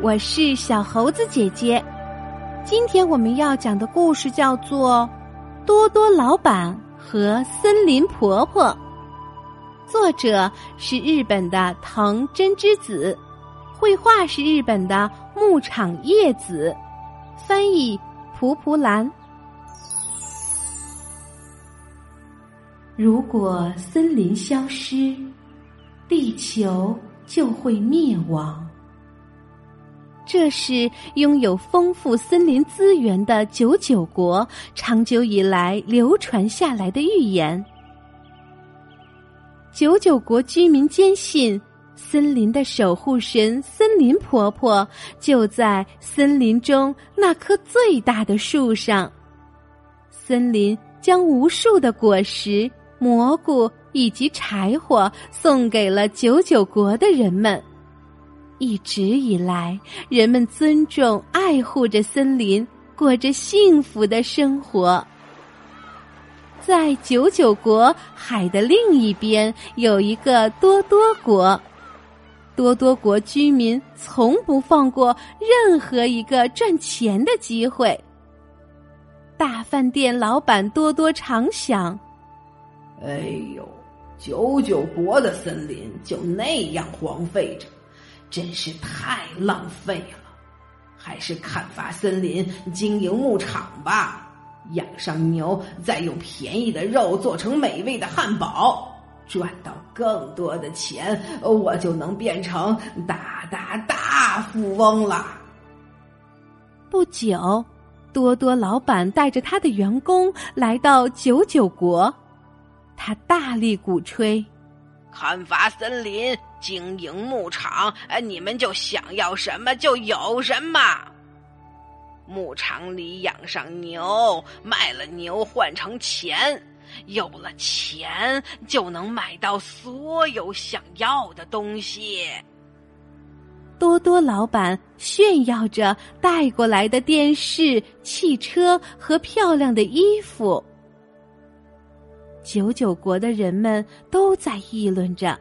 我是小猴子姐姐。今天我们要讲的故事叫做《多多老板和森林婆婆》，作者是日本的藤真之子，绘画是日本的牧场叶子，翻译蒲蒲兰。如果森林消失，地球就会灭亡。这是拥有丰富森林资源的九九国长久以来流传下来的预言。九九国居民坚信，森林的守护神森林婆婆就在森林中那棵最大的树上。森林将无数的果实、蘑菇以及柴火送给了九九国的人们。一直以来，人们尊重、爱护着森林，过着幸福的生活。在九九国海的另一边，有一个多多国。多多国居民从不放过任何一个赚钱的机会。大饭店老板多多常想：“哎呦，九九国的森林就那样荒废着。”真是太浪费了，还是砍伐森林、经营牧场吧。养上牛，再用便宜的肉做成美味的汉堡，赚到更多的钱，我就能变成大大大富翁了。不久，多多老板带着他的员工来到九九国，他大力鼓吹。砍伐森林，经营牧场，哎，你们就想要什么就有什么。牧场里养上牛，卖了牛换成钱，有了钱就能买到所有想要的东西。多多老板炫耀着带过来的电视、汽车和漂亮的衣服。九九国的人们都在议论着，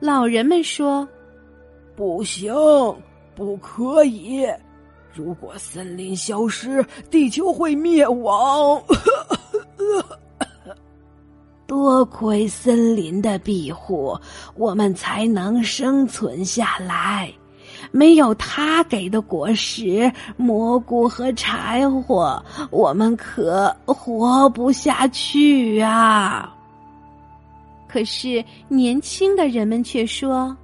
老人们说：“不行，不可以！如果森林消失，地球会灭亡。多亏森林的庇护，我们才能生存下来。”没有他给的果实、蘑菇和柴火，我们可活不下去啊！可是年轻的人们却说：“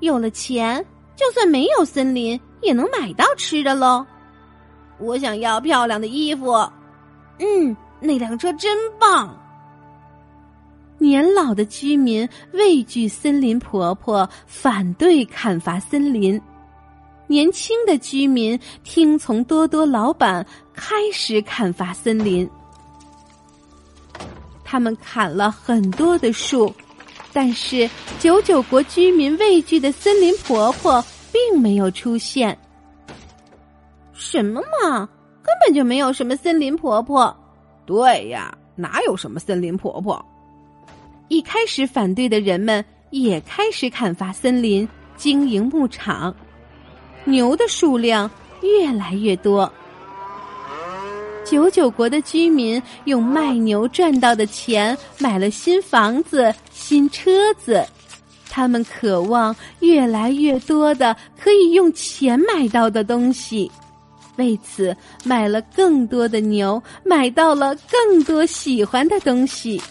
有了钱，就算没有森林，也能买到吃的喽。”我想要漂亮的衣服，嗯，那辆车真棒。年老的居民畏惧森林婆婆，反对砍伐森林；年轻的居民听从多多老板，开始砍伐森林。他们砍了很多的树，但是九九国居民畏惧的森林婆婆并没有出现。什么嘛，根本就没有什么森林婆婆。对呀，哪有什么森林婆婆？一开始反对的人们也开始砍伐森林，经营牧场，牛的数量越来越多。九九国的居民用卖牛赚到的钱买了新房子、新车子，他们渴望越来越多的可以用钱买到的东西，为此买了更多的牛，买到了更多喜欢的东西。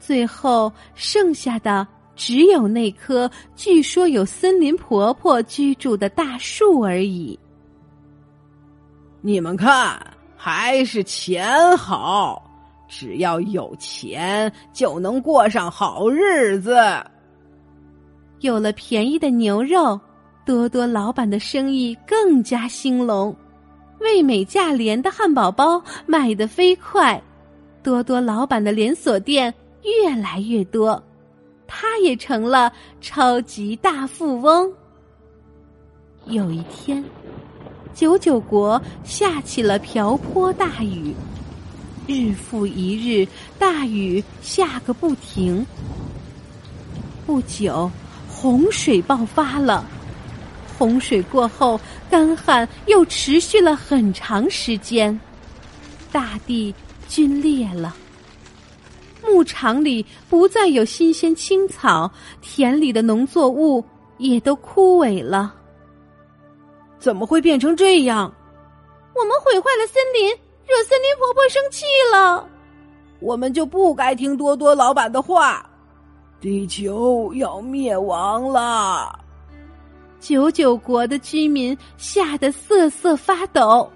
最后剩下的只有那棵据说有森林婆婆居住的大树而已。你们看，还是钱好，只要有钱就能过上好日子。有了便宜的牛肉，多多老板的生意更加兴隆，味美价廉的汉堡包卖得飞快，多多老板的连锁店。越来越多，他也成了超级大富翁。有一天，九九国下起了瓢泼大雨，日复一日，大雨下个不停。不久，洪水爆发了，洪水过后，干旱又持续了很长时间，大地龟裂了。牧场里不再有新鲜青草，田里的农作物也都枯萎了。怎么会变成这样？我们毁坏了森林，惹森林婆婆生气了。我们就不该听多多老板的话。地球要灭亡了！九九国的居民吓得瑟瑟发抖。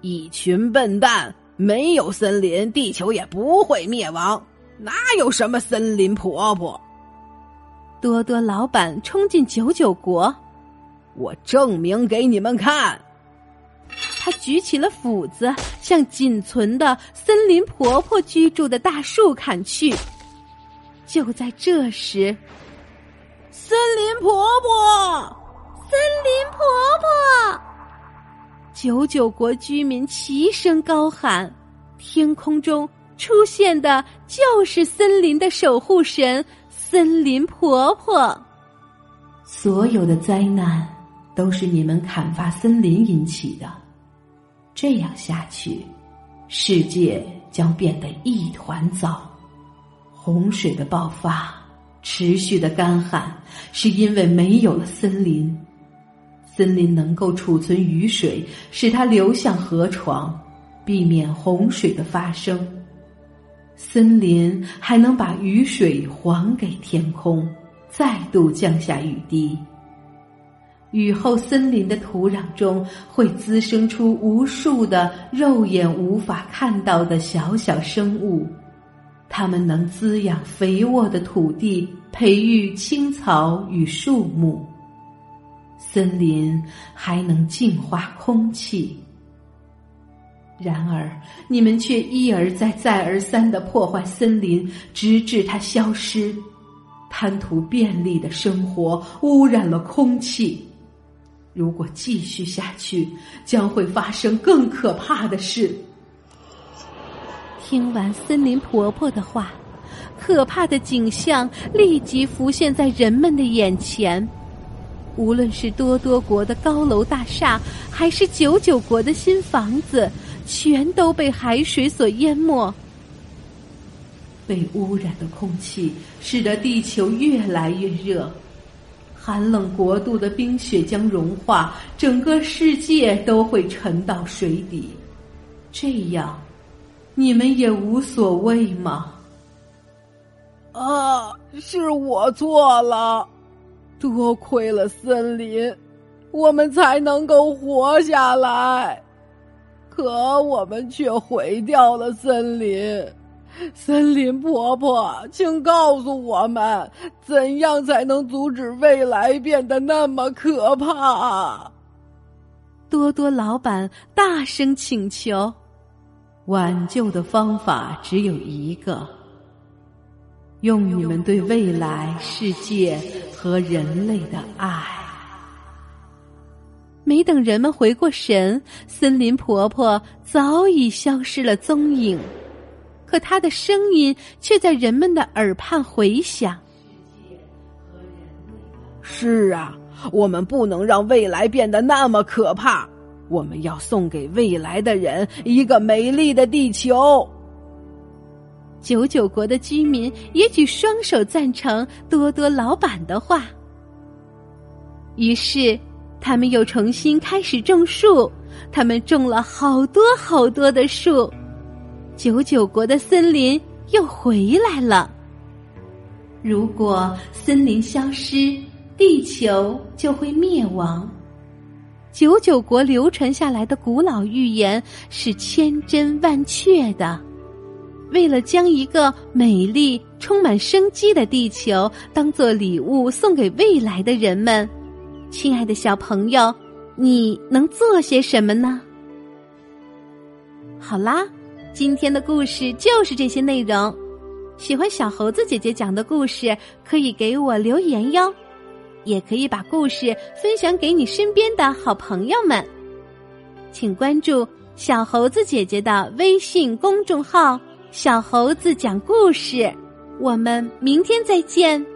一群笨蛋！没有森林，地球也不会灭亡。哪有什么森林婆婆？多多老板冲进九九国，我证明给你们看。他举起了斧子，向仅存的森林婆婆居住的大树砍去。就在这时，森林婆婆，森林婆婆。九九国居民齐声高喊，天空中出现的就是森林的守护神——森林婆婆。所有的灾难都是你们砍伐森林引起的，这样下去，世界将变得一团糟。洪水的爆发，持续的干旱，是因为没有了森林。森林能够储存雨水，使它流向河床，避免洪水的发生。森林还能把雨水还给天空，再度降下雨滴。雨后，森林的土壤中会滋生出无数的肉眼无法看到的小小生物，它们能滋养肥沃的土地，培育青草与树木。森林还能净化空气，然而你们却一而再、再而三的破坏森林，直至它消失，贪图便利的生活，污染了空气。如果继续下去，将会发生更可怕的事。听完森林婆婆的话，可怕的景象立即浮现在人们的眼前。无论是多多国的高楼大厦，还是九九国的新房子，全都被海水所淹没。被污染的空气使得地球越来越热，寒冷国度的冰雪将融化，整个世界都会沉到水底。这样，你们也无所谓吗？啊，是我错了。多亏了森林，我们才能够活下来。可我们却毁掉了森林。森林婆婆，请告诉我们，怎样才能阻止未来变得那么可怕？多多老板大声请求。挽救的方法只有一个。用你们对未来世界和人类的爱。没等人们回过神，森林婆婆早已消失了踪影，可他的声音却在人们的耳畔回响。是啊，我们不能让未来变得那么可怕，我们要送给未来的人一个美丽的地球。九九国的居民也举双手赞成多多老板的话，于是他们又重新开始种树。他们种了好多好多的树，九九国的森林又回来了。如果森林消失，地球就会灭亡。九九国流传下来的古老预言是千真万确的。为了将一个美丽、充满生机的地球当做礼物送给未来的人们，亲爱的小朋友，你能做些什么呢？好啦，今天的故事就是这些内容。喜欢小猴子姐姐讲的故事，可以给我留言哟，也可以把故事分享给你身边的好朋友们。请关注小猴子姐姐的微信公众号。小猴子讲故事，我们明天再见。